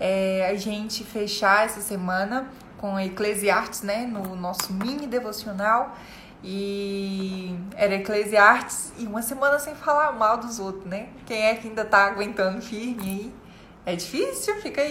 é, a gente fechar essa semana com a Eclesiastes, né? No nosso mini devocional. E era Eclesiastes e uma semana sem falar mal dos outros, né? Quem é que ainda tá aguentando firme aí? É difícil, fica aí.